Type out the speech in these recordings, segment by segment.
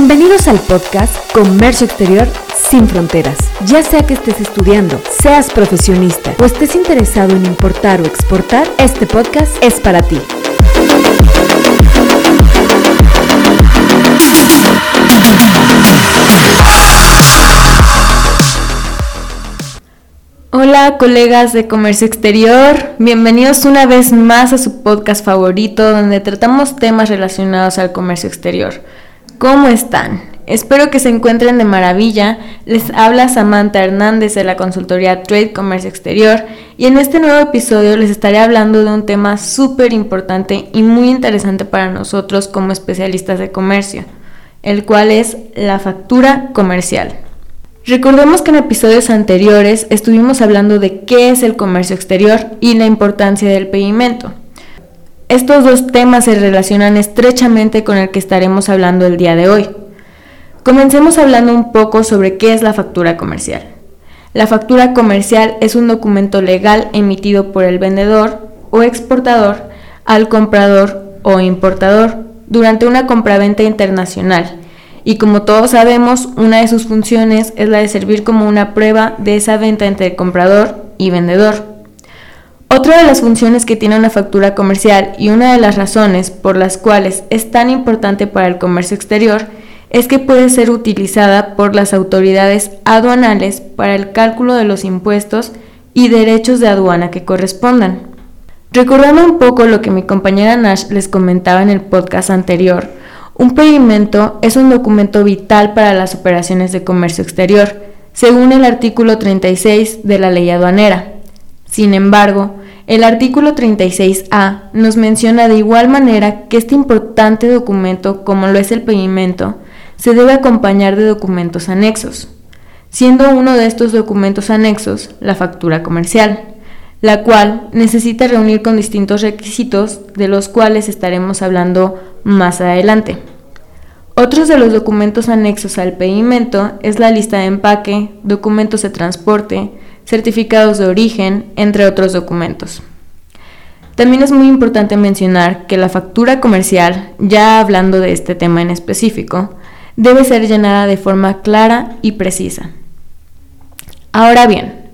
Bienvenidos al podcast Comercio Exterior sin Fronteras. Ya sea que estés estudiando, seas profesionista o estés interesado en importar o exportar, este podcast es para ti. Hola colegas de Comercio Exterior, bienvenidos una vez más a su podcast favorito donde tratamos temas relacionados al comercio exterior. ¿Cómo están? Espero que se encuentren de maravilla. Les habla Samantha Hernández de la consultoría Trade Comercio Exterior y en este nuevo episodio les estaré hablando de un tema súper importante y muy interesante para nosotros como especialistas de comercio, el cual es la factura comercial. Recordemos que en episodios anteriores estuvimos hablando de qué es el comercio exterior y la importancia del pedimento. Estos dos temas se relacionan estrechamente con el que estaremos hablando el día de hoy. Comencemos hablando un poco sobre qué es la factura comercial. La factura comercial es un documento legal emitido por el vendedor o exportador al comprador o importador durante una compraventa internacional y como todos sabemos, una de sus funciones es la de servir como una prueba de esa venta entre comprador y vendedor. Otra de las funciones que tiene una factura comercial y una de las razones por las cuales es tan importante para el comercio exterior es que puede ser utilizada por las autoridades aduanales para el cálculo de los impuestos y derechos de aduana que correspondan. Recordando un poco lo que mi compañera Nash les comentaba en el podcast anterior, un pedimento es un documento vital para las operaciones de comercio exterior, según el artículo 36 de la ley aduanera. Sin embargo, el artículo 36A nos menciona de igual manera que este importante documento, como lo es el pedimento, se debe acompañar de documentos anexos, siendo uno de estos documentos anexos la factura comercial, la cual necesita reunir con distintos requisitos de los cuales estaremos hablando más adelante. Otros de los documentos anexos al pedimento es la lista de empaque, documentos de transporte, certificados de origen, entre otros documentos. También es muy importante mencionar que la factura comercial, ya hablando de este tema en específico, debe ser llenada de forma clara y precisa. Ahora bien,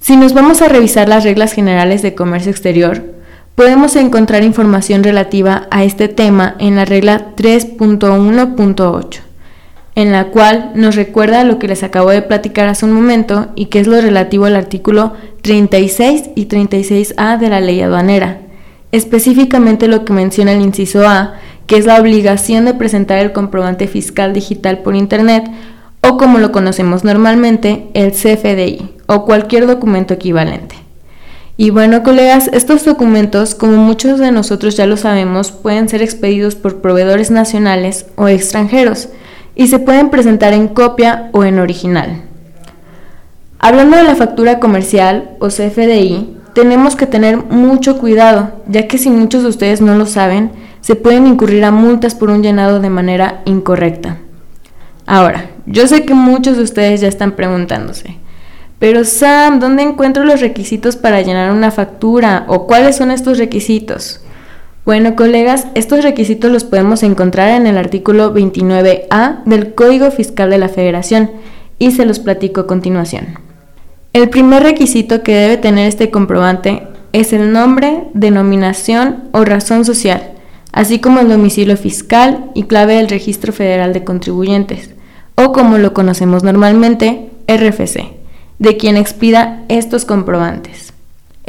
si nos vamos a revisar las reglas generales de comercio exterior, Podemos encontrar información relativa a este tema en la regla 3.1.8, en la cual nos recuerda lo que les acabo de platicar hace un momento y que es lo relativo al artículo 36 y 36A de la ley aduanera, específicamente lo que menciona el inciso A, que es la obligación de presentar el comprobante fiscal digital por Internet o como lo conocemos normalmente, el CFDI o cualquier documento equivalente. Y bueno, colegas, estos documentos, como muchos de nosotros ya lo sabemos, pueden ser expedidos por proveedores nacionales o extranjeros y se pueden presentar en copia o en original. Hablando de la factura comercial o CFDI, tenemos que tener mucho cuidado, ya que si muchos de ustedes no lo saben, se pueden incurrir a multas por un llenado de manera incorrecta. Ahora, yo sé que muchos de ustedes ya están preguntándose, pero Sam, ¿dónde encuentro los requisitos para llenar una factura? ¿O cuáles son estos requisitos? Bueno, colegas, estos requisitos los podemos encontrar en el artículo 29A del Código Fiscal de la Federación y se los platico a continuación. El primer requisito que debe tener este comprobante es el nombre, denominación o razón social, así como el domicilio fiscal y clave del Registro Federal de Contribuyentes, o como lo conocemos normalmente, RFC de quien expida estos comprobantes.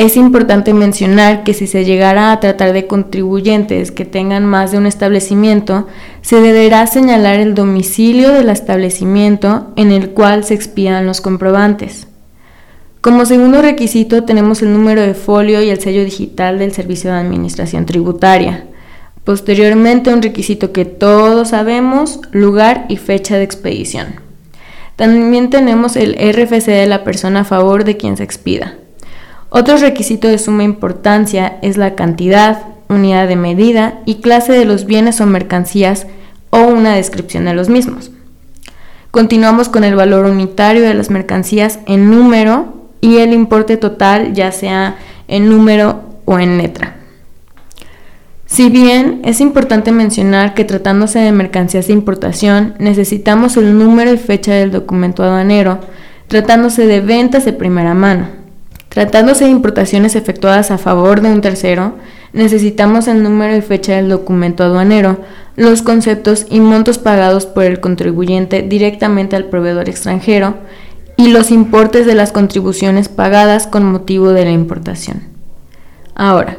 Es importante mencionar que si se llegara a tratar de contribuyentes que tengan más de un establecimiento, se deberá señalar el domicilio del establecimiento en el cual se expidan los comprobantes. Como segundo requisito tenemos el número de folio y el sello digital del Servicio de Administración Tributaria. Posteriormente un requisito que todos sabemos, lugar y fecha de expedición. También tenemos el RFC de la persona a favor de quien se expida. Otro requisito de suma importancia es la cantidad, unidad de medida y clase de los bienes o mercancías o una descripción de los mismos. Continuamos con el valor unitario de las mercancías en número y el importe total ya sea en número o en letra. Si bien es importante mencionar que tratándose de mercancías de importación necesitamos el número y fecha del documento aduanero, tratándose de ventas de primera mano. Tratándose de importaciones efectuadas a favor de un tercero, necesitamos el número y fecha del documento aduanero, los conceptos y montos pagados por el contribuyente directamente al proveedor extranjero y los importes de las contribuciones pagadas con motivo de la importación. Ahora,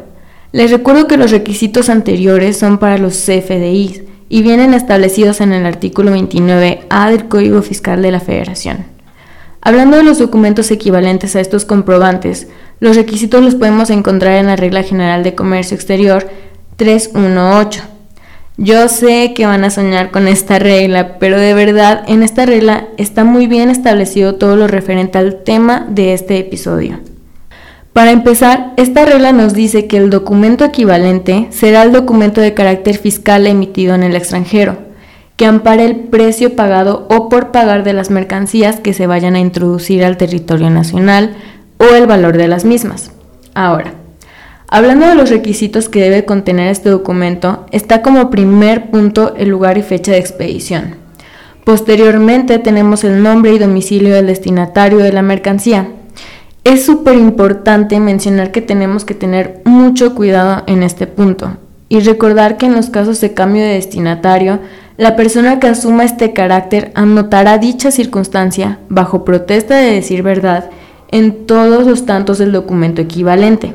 les recuerdo que los requisitos anteriores son para los CFDIs y vienen establecidos en el artículo 29A del Código Fiscal de la Federación. Hablando de los documentos equivalentes a estos comprobantes, los requisitos los podemos encontrar en la Regla General de Comercio Exterior 318. Yo sé que van a soñar con esta regla, pero de verdad en esta regla está muy bien establecido todo lo referente al tema de este episodio. Para empezar, esta regla nos dice que el documento equivalente será el documento de carácter fiscal emitido en el extranjero, que ampare el precio pagado o por pagar de las mercancías que se vayan a introducir al territorio nacional o el valor de las mismas. Ahora, hablando de los requisitos que debe contener este documento, está como primer punto el lugar y fecha de expedición. Posteriormente tenemos el nombre y domicilio del destinatario de la mercancía, es súper importante mencionar que tenemos que tener mucho cuidado en este punto y recordar que en los casos de cambio de destinatario, la persona que asuma este carácter anotará dicha circunstancia bajo protesta de decir verdad en todos los tantos del documento equivalente.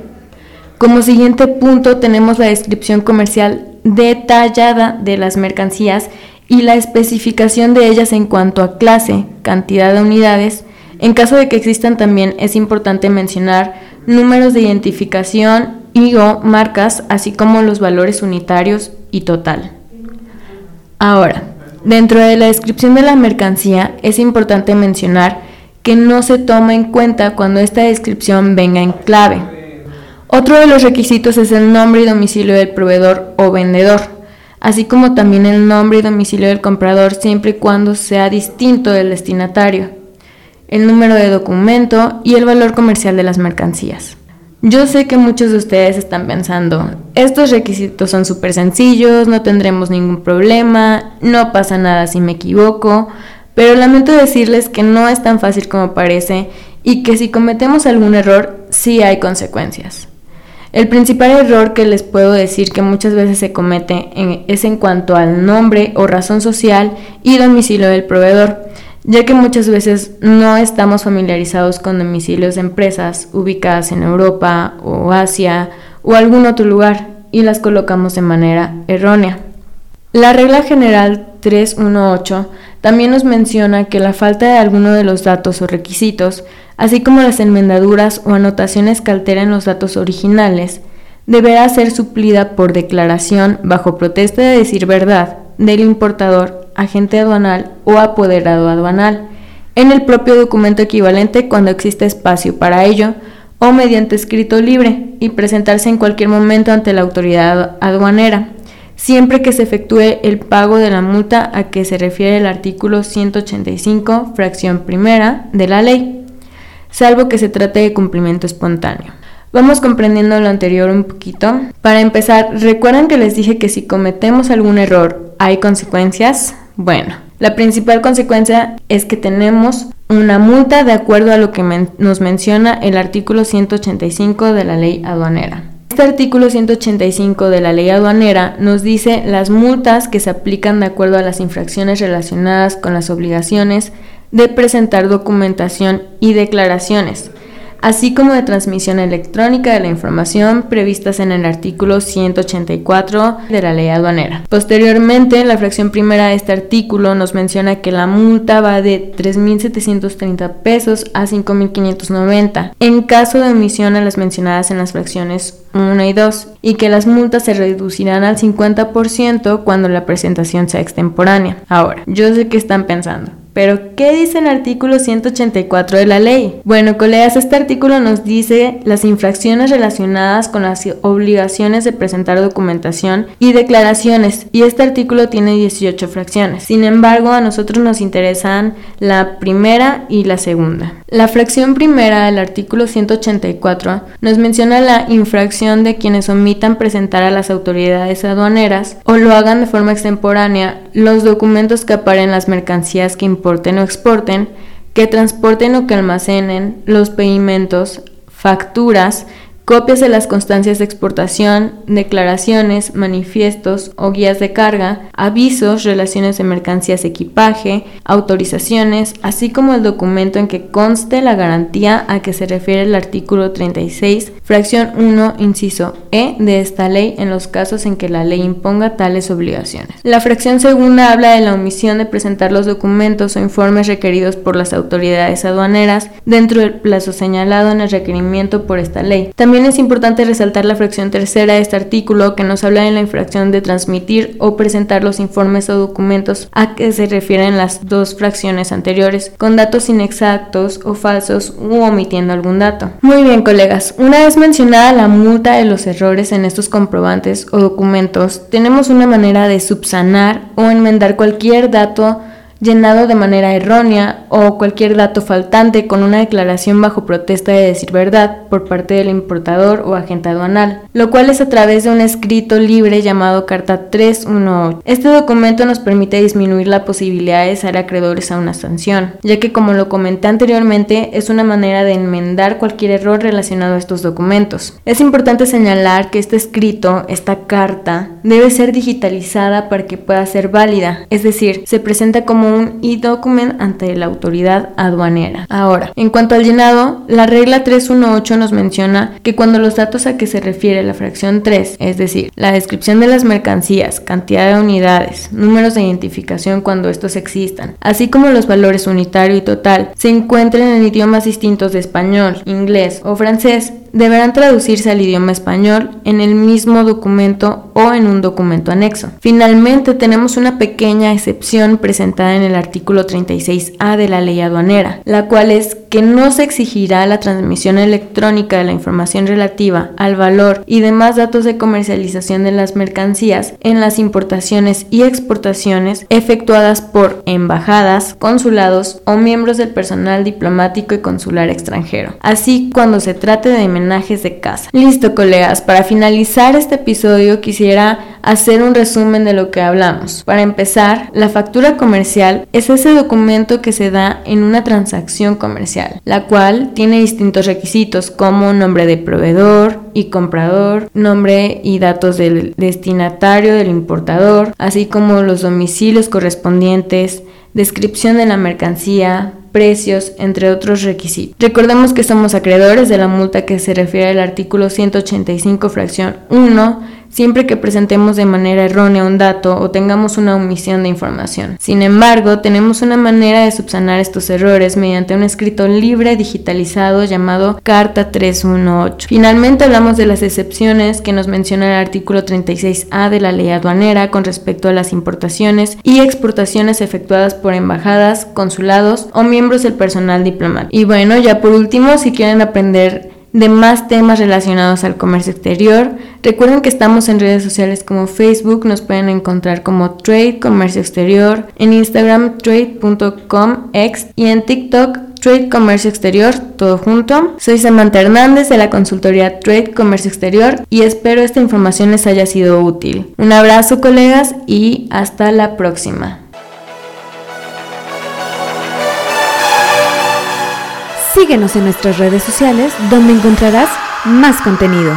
Como siguiente punto tenemos la descripción comercial detallada de las mercancías y la especificación de ellas en cuanto a clase, cantidad de unidades, en caso de que existan también es importante mencionar números de identificación y o marcas, así como los valores unitarios y total. Ahora, dentro de la descripción de la mercancía es importante mencionar que no se toma en cuenta cuando esta descripción venga en clave. Otro de los requisitos es el nombre y domicilio del proveedor o vendedor, así como también el nombre y domicilio del comprador siempre y cuando sea distinto del destinatario el número de documento y el valor comercial de las mercancías. Yo sé que muchos de ustedes están pensando, estos requisitos son súper sencillos, no tendremos ningún problema, no pasa nada si me equivoco, pero lamento decirles que no es tan fácil como parece y que si cometemos algún error, sí hay consecuencias. El principal error que les puedo decir que muchas veces se comete es en cuanto al nombre o razón social y domicilio del proveedor ya que muchas veces no estamos familiarizados con domicilios de empresas ubicadas en Europa o Asia o algún otro lugar y las colocamos de manera errónea. La regla general 318 también nos menciona que la falta de alguno de los datos o requisitos, así como las enmendaduras o anotaciones que alteren los datos originales, deberá ser suplida por declaración bajo protesta de decir verdad del importador agente aduanal o apoderado aduanal en el propio documento equivalente cuando existe espacio para ello o mediante escrito libre y presentarse en cualquier momento ante la autoridad aduanera, siempre que se efectúe el pago de la multa a que se refiere el artículo 185, fracción primera de la ley, salvo que se trate de cumplimiento espontáneo. Vamos comprendiendo lo anterior un poquito. Para empezar, ¿recuerdan que les dije que si cometemos algún error hay consecuencias? Bueno, la principal consecuencia es que tenemos una multa de acuerdo a lo que nos menciona el artículo 185 de la ley aduanera. Este artículo 185 de la ley aduanera nos dice las multas que se aplican de acuerdo a las infracciones relacionadas con las obligaciones de presentar documentación y declaraciones así como de transmisión electrónica de la información previstas en el artículo 184 de la ley aduanera. Posteriormente, la fracción primera de este artículo nos menciona que la multa va de 3.730 pesos a 5.590 en caso de omisión a las mencionadas en las fracciones 1 y 2 y que las multas se reducirán al 50% cuando la presentación sea extemporánea. Ahora, yo sé que están pensando. Pero, ¿qué dice el artículo 184 de la ley? Bueno, colegas, este artículo nos dice las infracciones relacionadas con las obligaciones de presentar documentación y declaraciones, y este artículo tiene 18 fracciones. Sin embargo, a nosotros nos interesan la primera y la segunda. La fracción primera del artículo 184 nos menciona la infracción de quienes omitan presentar a las autoridades aduaneras o lo hagan de forma extemporánea los documentos que aparen las mercancías que o exporten, que transporten o que almacenen, los pedimentos, facturas, copias de las constancias de exportación, declaraciones, manifiestos o guías de carga, avisos, relaciones de mercancías, equipaje, autorizaciones, así como el documento en que conste la garantía a que se refiere el artículo 36, fracción 1, inciso E de esta ley en los casos en que la ley imponga tales obligaciones. La fracción segunda habla de la omisión de presentar los documentos o informes requeridos por las autoridades aduaneras dentro del plazo señalado en el requerimiento por esta ley. También es importante resaltar la fracción tercera de este artículo que nos habla de la infracción de transmitir o presentar los informes o documentos a que se refieren las dos fracciones anteriores, con datos inexactos o falsos u omitiendo algún dato. Muy bien, colegas, una vez mencionada la multa de los errores en estos comprobantes o documentos, tenemos una manera de subsanar o enmendar cualquier dato llenado de manera errónea o cualquier dato faltante con una declaración bajo protesta de decir verdad por parte del importador o agente aduanal, lo cual es a través de un escrito libre llamado Carta 318. Este documento nos permite disminuir la posibilidad de ser acreedores a una sanción, ya que como lo comenté anteriormente, es una manera de enmendar cualquier error relacionado a estos documentos. Es importante señalar que este escrito, esta carta, debe ser digitalizada para que pueda ser válida, es decir, se presenta como un e-document ante la autoridad aduanera. Ahora, en cuanto al llenado, la regla 318 nos menciona que cuando los datos a que se refiere la fracción 3, es decir, la descripción de las mercancías, cantidad de unidades, números de identificación cuando estos existan, así como los valores unitario y total, se encuentren en idiomas distintos de español, inglés o francés, deberán traducirse al idioma español en el mismo documento o en un documento anexo. Finalmente, tenemos una pequeña excepción presentada en el artículo 36A de la ley aduanera, la cual es que no se exigirá la transmisión electrónica de la información relativa al valor y demás datos de comercialización de las mercancías en las importaciones y exportaciones efectuadas por embajadas, consulados o miembros del personal diplomático y consular extranjero, así cuando se trate de de casa. Listo, colegas, para finalizar este episodio quisiera hacer un resumen de lo que hablamos. Para empezar, la factura comercial es ese documento que se da en una transacción comercial, la cual tiene distintos requisitos como nombre de proveedor y comprador, nombre y datos del destinatario del importador, así como los domicilios correspondientes, descripción de la mercancía, precios, entre otros requisitos. Recordemos que somos acreedores de la multa que se refiere al artículo 185 fracción 1 siempre que presentemos de manera errónea un dato o tengamos una omisión de información. Sin embargo, tenemos una manera de subsanar estos errores mediante un escrito libre digitalizado llamado Carta 318. Finalmente hablamos de las excepciones que nos menciona el artículo 36A de la ley aduanera con respecto a las importaciones y exportaciones efectuadas por embajadas, consulados o miembros del personal diplomático. Y bueno, ya por último, si quieren aprender de más temas relacionados al comercio exterior. Recuerden que estamos en redes sociales como Facebook, nos pueden encontrar como Trade Comercio Exterior, en Instagram trade.com.ex y en TikTok Trade Comercio Exterior, todo junto. Soy Samantha Hernández de la consultoría Trade Comercio Exterior y espero esta información les haya sido útil. Un abrazo colegas y hasta la próxima. Síguenos en nuestras redes sociales donde encontrarás más contenido.